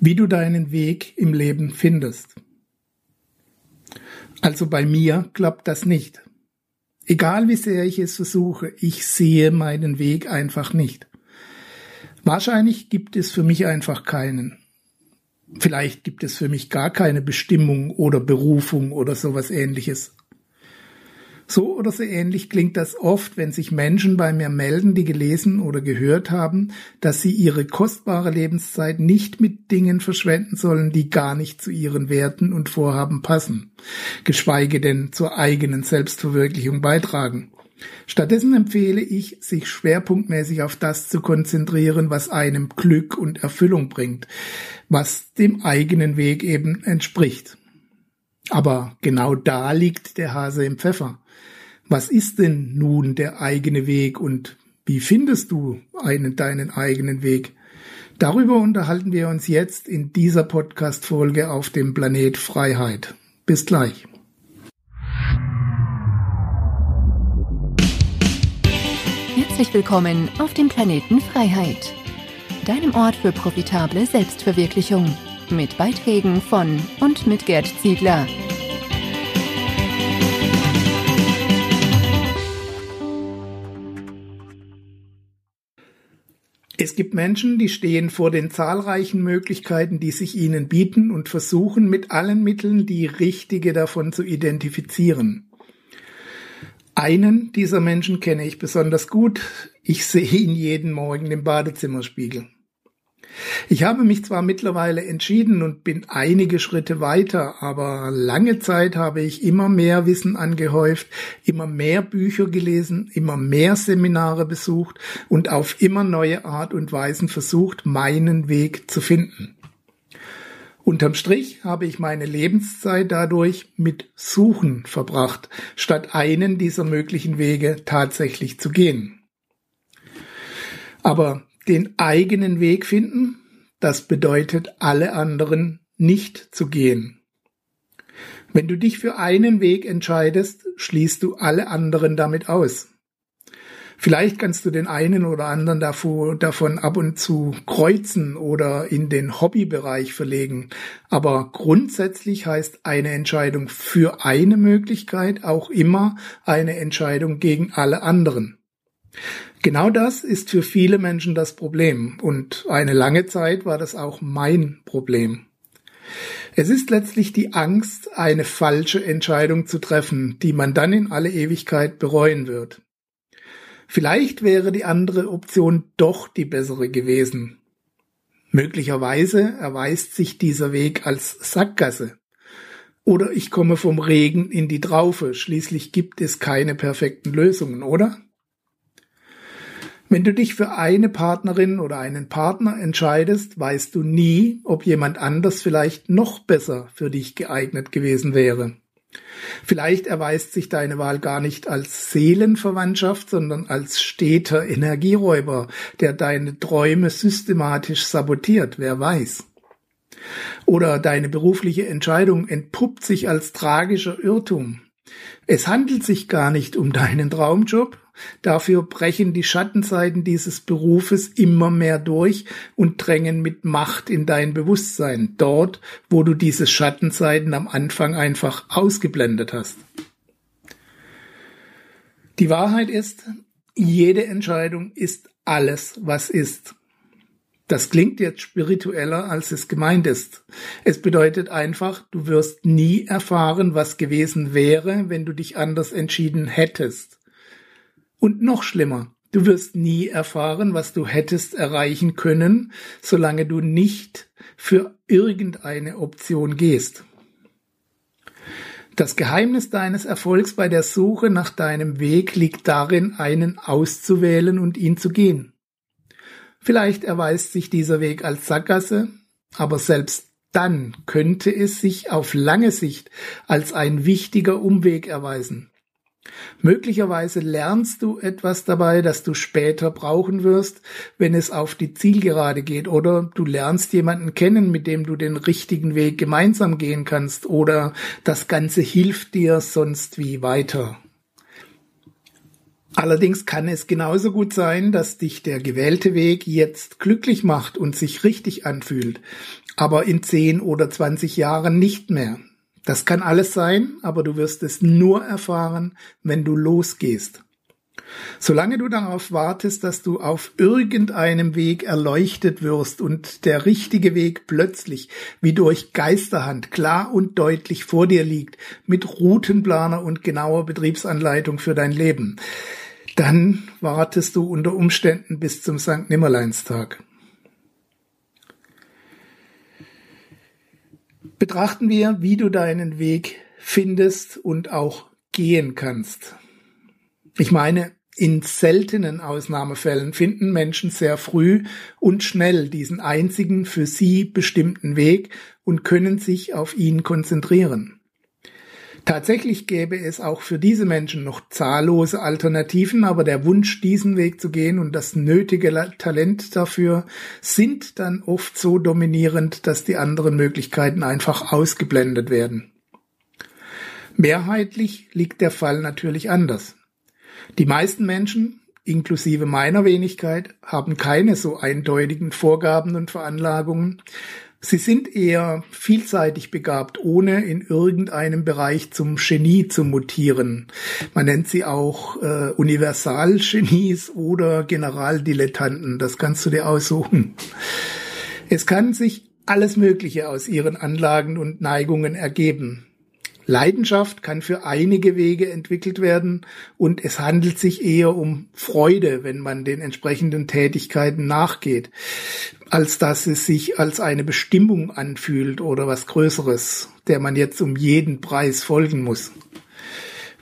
wie du deinen Weg im Leben findest. Also bei mir klappt das nicht. Egal wie sehr ich es versuche, ich sehe meinen Weg einfach nicht. Wahrscheinlich gibt es für mich einfach keinen. Vielleicht gibt es für mich gar keine Bestimmung oder Berufung oder sowas ähnliches. So oder so ähnlich klingt das oft, wenn sich Menschen bei mir melden, die gelesen oder gehört haben, dass sie ihre kostbare Lebenszeit nicht mit Dingen verschwenden sollen, die gar nicht zu ihren Werten und Vorhaben passen, geschweige denn zur eigenen Selbstverwirklichung beitragen. Stattdessen empfehle ich, sich schwerpunktmäßig auf das zu konzentrieren, was einem Glück und Erfüllung bringt, was dem eigenen Weg eben entspricht. Aber genau da liegt der Hase im Pfeffer. Was ist denn nun der eigene Weg und wie findest du einen, deinen eigenen Weg? Darüber unterhalten wir uns jetzt in dieser Podcast-Folge auf dem Planet Freiheit. Bis gleich. Herzlich willkommen auf dem Planeten Freiheit, deinem Ort für profitable Selbstverwirklichung, mit Beiträgen von und mit Gerd Ziegler. Es gibt Menschen, die stehen vor den zahlreichen Möglichkeiten, die sich ihnen bieten und versuchen mit allen Mitteln die richtige davon zu identifizieren. Einen dieser Menschen kenne ich besonders gut. Ich sehe ihn jeden Morgen im Badezimmerspiegel. Ich habe mich zwar mittlerweile entschieden und bin einige Schritte weiter, aber lange Zeit habe ich immer mehr Wissen angehäuft, immer mehr Bücher gelesen, immer mehr Seminare besucht und auf immer neue Art und Weisen versucht, meinen Weg zu finden. Unterm Strich habe ich meine Lebenszeit dadurch mit Suchen verbracht, statt einen dieser möglichen Wege tatsächlich zu gehen. Aber den eigenen Weg finden, das bedeutet alle anderen nicht zu gehen. Wenn du dich für einen Weg entscheidest, schließt du alle anderen damit aus. Vielleicht kannst du den einen oder anderen davon ab und zu kreuzen oder in den Hobbybereich verlegen. Aber grundsätzlich heißt eine Entscheidung für eine Möglichkeit auch immer eine Entscheidung gegen alle anderen. Genau das ist für viele Menschen das Problem und eine lange Zeit war das auch mein Problem. Es ist letztlich die Angst, eine falsche Entscheidung zu treffen, die man dann in alle Ewigkeit bereuen wird. Vielleicht wäre die andere Option doch die bessere gewesen. Möglicherweise erweist sich dieser Weg als Sackgasse. Oder ich komme vom Regen in die Traufe, schließlich gibt es keine perfekten Lösungen, oder? Wenn du dich für eine Partnerin oder einen Partner entscheidest, weißt du nie, ob jemand anders vielleicht noch besser für dich geeignet gewesen wäre. Vielleicht erweist sich deine Wahl gar nicht als Seelenverwandtschaft, sondern als steter Energieräuber, der deine Träume systematisch sabotiert, wer weiß. Oder deine berufliche Entscheidung entpuppt sich als tragischer Irrtum. Es handelt sich gar nicht um deinen Traumjob, Dafür brechen die Schattenseiten dieses Berufes immer mehr durch und drängen mit Macht in dein Bewusstsein, dort, wo du diese Schattenseiten am Anfang einfach ausgeblendet hast. Die Wahrheit ist, jede Entscheidung ist alles, was ist. Das klingt jetzt spiritueller, als es gemeint ist. Es bedeutet einfach, du wirst nie erfahren, was gewesen wäre, wenn du dich anders entschieden hättest. Und noch schlimmer, du wirst nie erfahren, was du hättest erreichen können, solange du nicht für irgendeine Option gehst. Das Geheimnis deines Erfolgs bei der Suche nach deinem Weg liegt darin, einen auszuwählen und ihn zu gehen. Vielleicht erweist sich dieser Weg als Sackgasse, aber selbst dann könnte es sich auf lange Sicht als ein wichtiger Umweg erweisen. Möglicherweise lernst du etwas dabei, das du später brauchen wirst, wenn es auf die Zielgerade geht, oder du lernst jemanden kennen, mit dem du den richtigen Weg gemeinsam gehen kannst, oder das Ganze hilft dir sonst wie weiter. Allerdings kann es genauso gut sein, dass dich der gewählte Weg jetzt glücklich macht und sich richtig anfühlt, aber in 10 oder 20 Jahren nicht mehr. Das kann alles sein, aber du wirst es nur erfahren, wenn du losgehst. Solange du darauf wartest, dass du auf irgendeinem Weg erleuchtet wirst und der richtige Weg plötzlich wie durch Geisterhand klar und deutlich vor dir liegt, mit Routenplaner und genauer Betriebsanleitung für dein Leben, dann wartest du unter Umständen bis zum St. Nimmerleinstag. Betrachten wir, wie du deinen Weg findest und auch gehen kannst. Ich meine, in seltenen Ausnahmefällen finden Menschen sehr früh und schnell diesen einzigen für sie bestimmten Weg und können sich auf ihn konzentrieren. Tatsächlich gäbe es auch für diese Menschen noch zahllose Alternativen, aber der Wunsch, diesen Weg zu gehen und das nötige Talent dafür sind dann oft so dominierend, dass die anderen Möglichkeiten einfach ausgeblendet werden. Mehrheitlich liegt der Fall natürlich anders. Die meisten Menschen, inklusive meiner Wenigkeit, haben keine so eindeutigen Vorgaben und Veranlagungen. Sie sind eher vielseitig begabt, ohne in irgendeinem Bereich zum Genie zu mutieren. Man nennt sie auch äh, Universalgenies oder Generaldilettanten. Das kannst du dir aussuchen. Es kann sich alles Mögliche aus ihren Anlagen und Neigungen ergeben. Leidenschaft kann für einige Wege entwickelt werden und es handelt sich eher um Freude, wenn man den entsprechenden Tätigkeiten nachgeht, als dass es sich als eine Bestimmung anfühlt oder was Größeres, der man jetzt um jeden Preis folgen muss.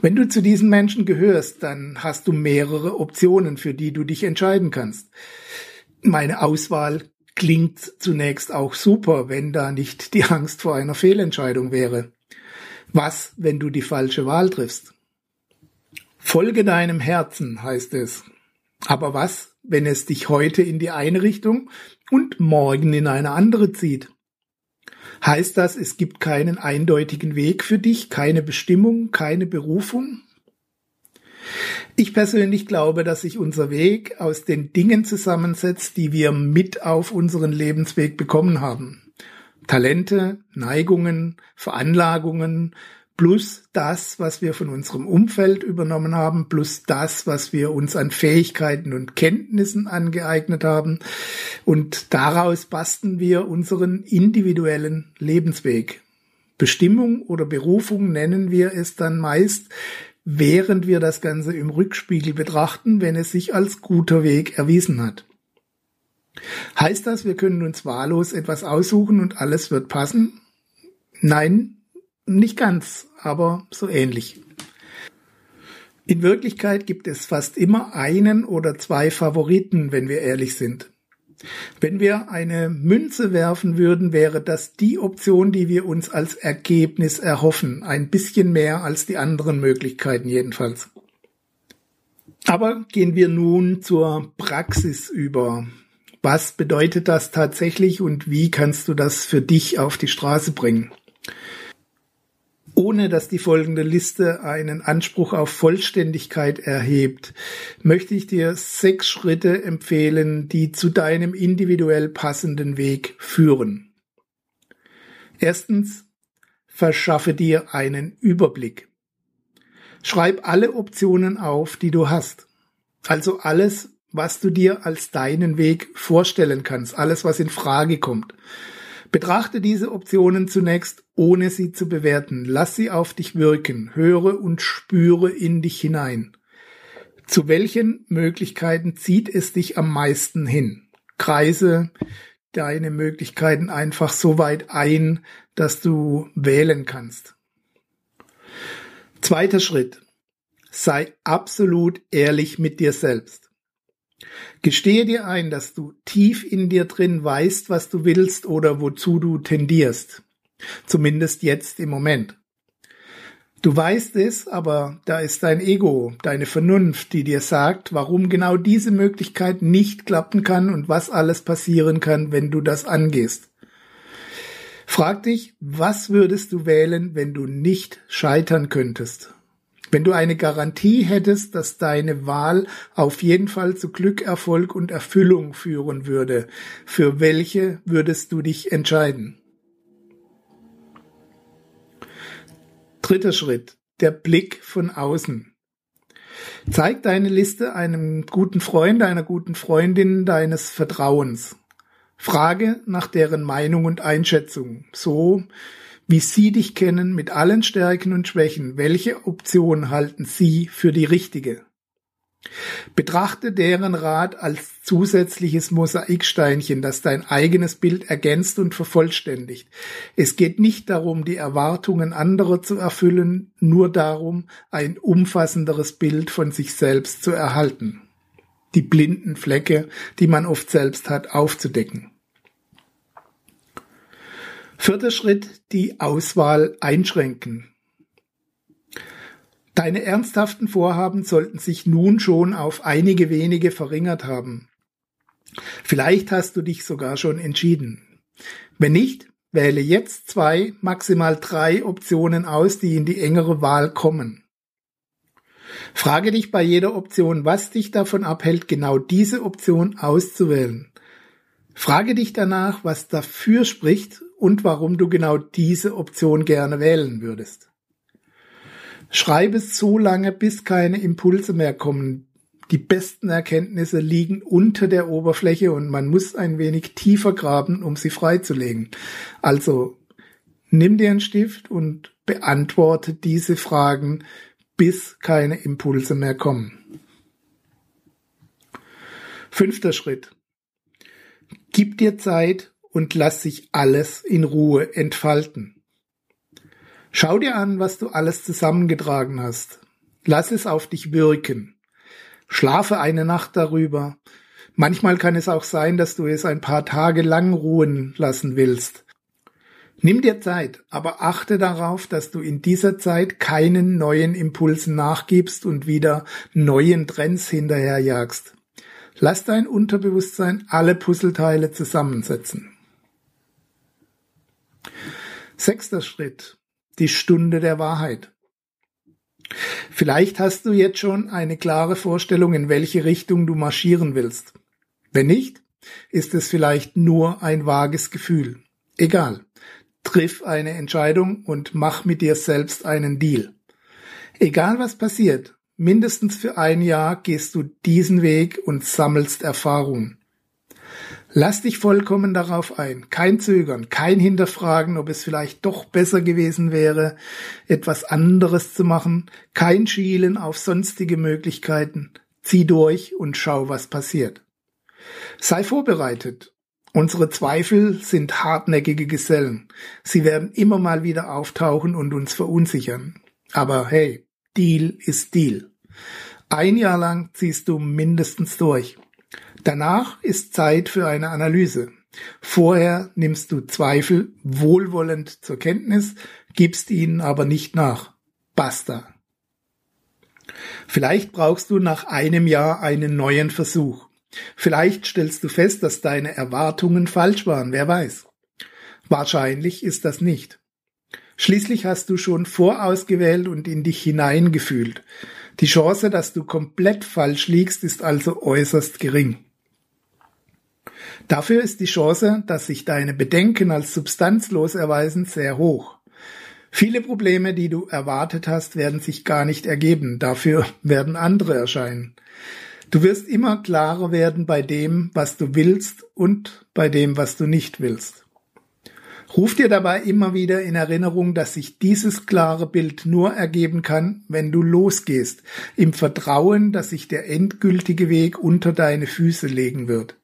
Wenn du zu diesen Menschen gehörst, dann hast du mehrere Optionen, für die du dich entscheiden kannst. Meine Auswahl klingt zunächst auch super, wenn da nicht die Angst vor einer Fehlentscheidung wäre. Was, wenn du die falsche Wahl triffst? Folge deinem Herzen, heißt es. Aber was, wenn es dich heute in die eine Richtung und morgen in eine andere zieht? Heißt das, es gibt keinen eindeutigen Weg für dich, keine Bestimmung, keine Berufung? Ich persönlich glaube, dass sich unser Weg aus den Dingen zusammensetzt, die wir mit auf unseren Lebensweg bekommen haben. Talente, Neigungen, Veranlagungen, plus das, was wir von unserem Umfeld übernommen haben, plus das, was wir uns an Fähigkeiten und Kenntnissen angeeignet haben. Und daraus basteln wir unseren individuellen Lebensweg. Bestimmung oder Berufung nennen wir es dann meist, während wir das Ganze im Rückspiegel betrachten, wenn es sich als guter Weg erwiesen hat. Heißt das, wir können uns wahllos etwas aussuchen und alles wird passen? Nein, nicht ganz, aber so ähnlich. In Wirklichkeit gibt es fast immer einen oder zwei Favoriten, wenn wir ehrlich sind. Wenn wir eine Münze werfen würden, wäre das die Option, die wir uns als Ergebnis erhoffen. Ein bisschen mehr als die anderen Möglichkeiten jedenfalls. Aber gehen wir nun zur Praxis über. Was bedeutet das tatsächlich und wie kannst du das für dich auf die Straße bringen? Ohne dass die folgende Liste einen Anspruch auf Vollständigkeit erhebt, möchte ich dir sechs Schritte empfehlen, die zu deinem individuell passenden Weg führen. Erstens, verschaffe dir einen Überblick. Schreib alle Optionen auf, die du hast. Also alles, was du dir als deinen Weg vorstellen kannst, alles, was in Frage kommt. Betrachte diese Optionen zunächst, ohne sie zu bewerten. Lass sie auf dich wirken, höre und spüre in dich hinein. Zu welchen Möglichkeiten zieht es dich am meisten hin? Kreise deine Möglichkeiten einfach so weit ein, dass du wählen kannst. Zweiter Schritt. Sei absolut ehrlich mit dir selbst. Gestehe dir ein, dass du tief in dir drin weißt, was du willst oder wozu du tendierst. Zumindest jetzt im Moment. Du weißt es, aber da ist dein Ego, deine Vernunft, die dir sagt, warum genau diese Möglichkeit nicht klappen kann und was alles passieren kann, wenn du das angehst. Frag dich, was würdest du wählen, wenn du nicht scheitern könntest? Wenn du eine Garantie hättest, dass deine Wahl auf jeden Fall zu Glück, Erfolg und Erfüllung führen würde, für welche würdest du dich entscheiden? Dritter Schritt. Der Blick von außen. Zeig deine Liste einem guten Freund, einer guten Freundin deines Vertrauens. Frage nach deren Meinung und Einschätzung, so wie Sie dich kennen mit allen Stärken und Schwächen. Welche Option halten Sie für die richtige? Betrachte deren Rat als zusätzliches Mosaiksteinchen, das dein eigenes Bild ergänzt und vervollständigt. Es geht nicht darum, die Erwartungen anderer zu erfüllen, nur darum, ein umfassenderes Bild von sich selbst zu erhalten. Die blinden Flecke, die man oft selbst hat, aufzudecken. Vierter Schritt, die Auswahl einschränken. Deine ernsthaften Vorhaben sollten sich nun schon auf einige wenige verringert haben. Vielleicht hast du dich sogar schon entschieden. Wenn nicht, wähle jetzt zwei, maximal drei Optionen aus, die in die engere Wahl kommen. Frage dich bei jeder Option, was dich davon abhält, genau diese Option auszuwählen. Frage dich danach, was dafür spricht und warum du genau diese Option gerne wählen würdest. Schreibe so lange, bis keine Impulse mehr kommen. Die besten Erkenntnisse liegen unter der Oberfläche und man muss ein wenig tiefer graben, um sie freizulegen. Also nimm dir einen Stift und beantworte diese Fragen, bis keine Impulse mehr kommen. Fünfter Schritt. Gib dir Zeit und lass sich alles in Ruhe entfalten. Schau dir an, was du alles zusammengetragen hast. Lass es auf dich wirken. Schlafe eine Nacht darüber. Manchmal kann es auch sein, dass du es ein paar Tage lang ruhen lassen willst. Nimm dir Zeit, aber achte darauf, dass du in dieser Zeit keinen neuen Impulsen nachgibst und wieder neuen Trends hinterherjagst. Lass dein Unterbewusstsein alle Puzzleteile zusammensetzen. Sechster Schritt die Stunde der Wahrheit. Vielleicht hast du jetzt schon eine klare Vorstellung, in welche Richtung du marschieren willst. Wenn nicht, ist es vielleicht nur ein vages Gefühl. Egal. Triff eine Entscheidung und mach mit dir selbst einen Deal. Egal was passiert, mindestens für ein Jahr gehst du diesen Weg und sammelst Erfahrung. Lass dich vollkommen darauf ein. Kein Zögern, kein Hinterfragen, ob es vielleicht doch besser gewesen wäre, etwas anderes zu machen. Kein Schielen auf sonstige Möglichkeiten. Zieh durch und schau, was passiert. Sei vorbereitet. Unsere Zweifel sind hartnäckige Gesellen. Sie werden immer mal wieder auftauchen und uns verunsichern. Aber hey, Deal ist Deal. Ein Jahr lang ziehst du mindestens durch. Danach ist Zeit für eine Analyse. Vorher nimmst du Zweifel wohlwollend zur Kenntnis, gibst ihnen aber nicht nach. Basta. Vielleicht brauchst du nach einem Jahr einen neuen Versuch. Vielleicht stellst du fest, dass deine Erwartungen falsch waren, wer weiß. Wahrscheinlich ist das nicht. Schließlich hast du schon vorausgewählt und in dich hineingefühlt. Die Chance, dass du komplett falsch liegst, ist also äußerst gering. Dafür ist die Chance, dass sich deine Bedenken als substanzlos erweisen, sehr hoch. Viele Probleme, die du erwartet hast, werden sich gar nicht ergeben. Dafür werden andere erscheinen. Du wirst immer klarer werden bei dem, was du willst und bei dem, was du nicht willst. Ruf dir dabei immer wieder in Erinnerung, dass sich dieses klare Bild nur ergeben kann, wenn du losgehst, im Vertrauen, dass sich der endgültige Weg unter deine Füße legen wird.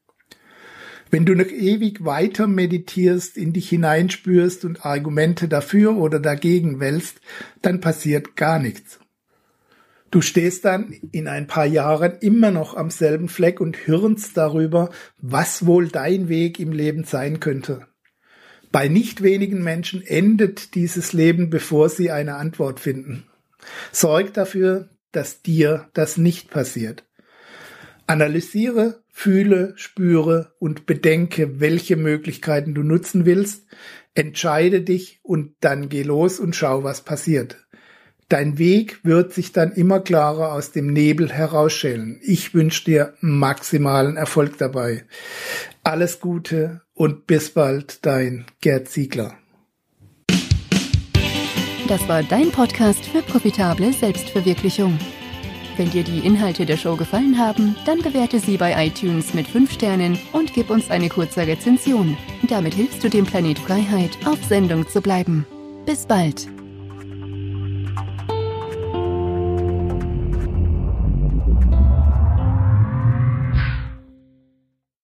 Wenn du noch ewig weiter meditierst, in dich hineinspürst und Argumente dafür oder dagegen wälzt, dann passiert gar nichts. Du stehst dann in ein paar Jahren immer noch am selben Fleck und hirnst darüber, was wohl dein Weg im Leben sein könnte. Bei nicht wenigen Menschen endet dieses Leben, bevor sie eine Antwort finden. Sorg dafür, dass dir das nicht passiert. Analysiere, fühle, spüre und bedenke, welche Möglichkeiten du nutzen willst, entscheide dich und dann geh los und schau, was passiert. Dein Weg wird sich dann immer klarer aus dem Nebel herausschälen. Ich wünsche dir maximalen Erfolg dabei. Alles Gute und bis bald, dein Gerd Ziegler. Das war dein Podcast für profitable Selbstverwirklichung. Wenn dir die Inhalte der Show gefallen haben, dann bewerte sie bei iTunes mit 5 Sternen und gib uns eine kurze Rezension. Damit hilfst du dem Planet Freiheit, auf Sendung zu bleiben. Bis bald.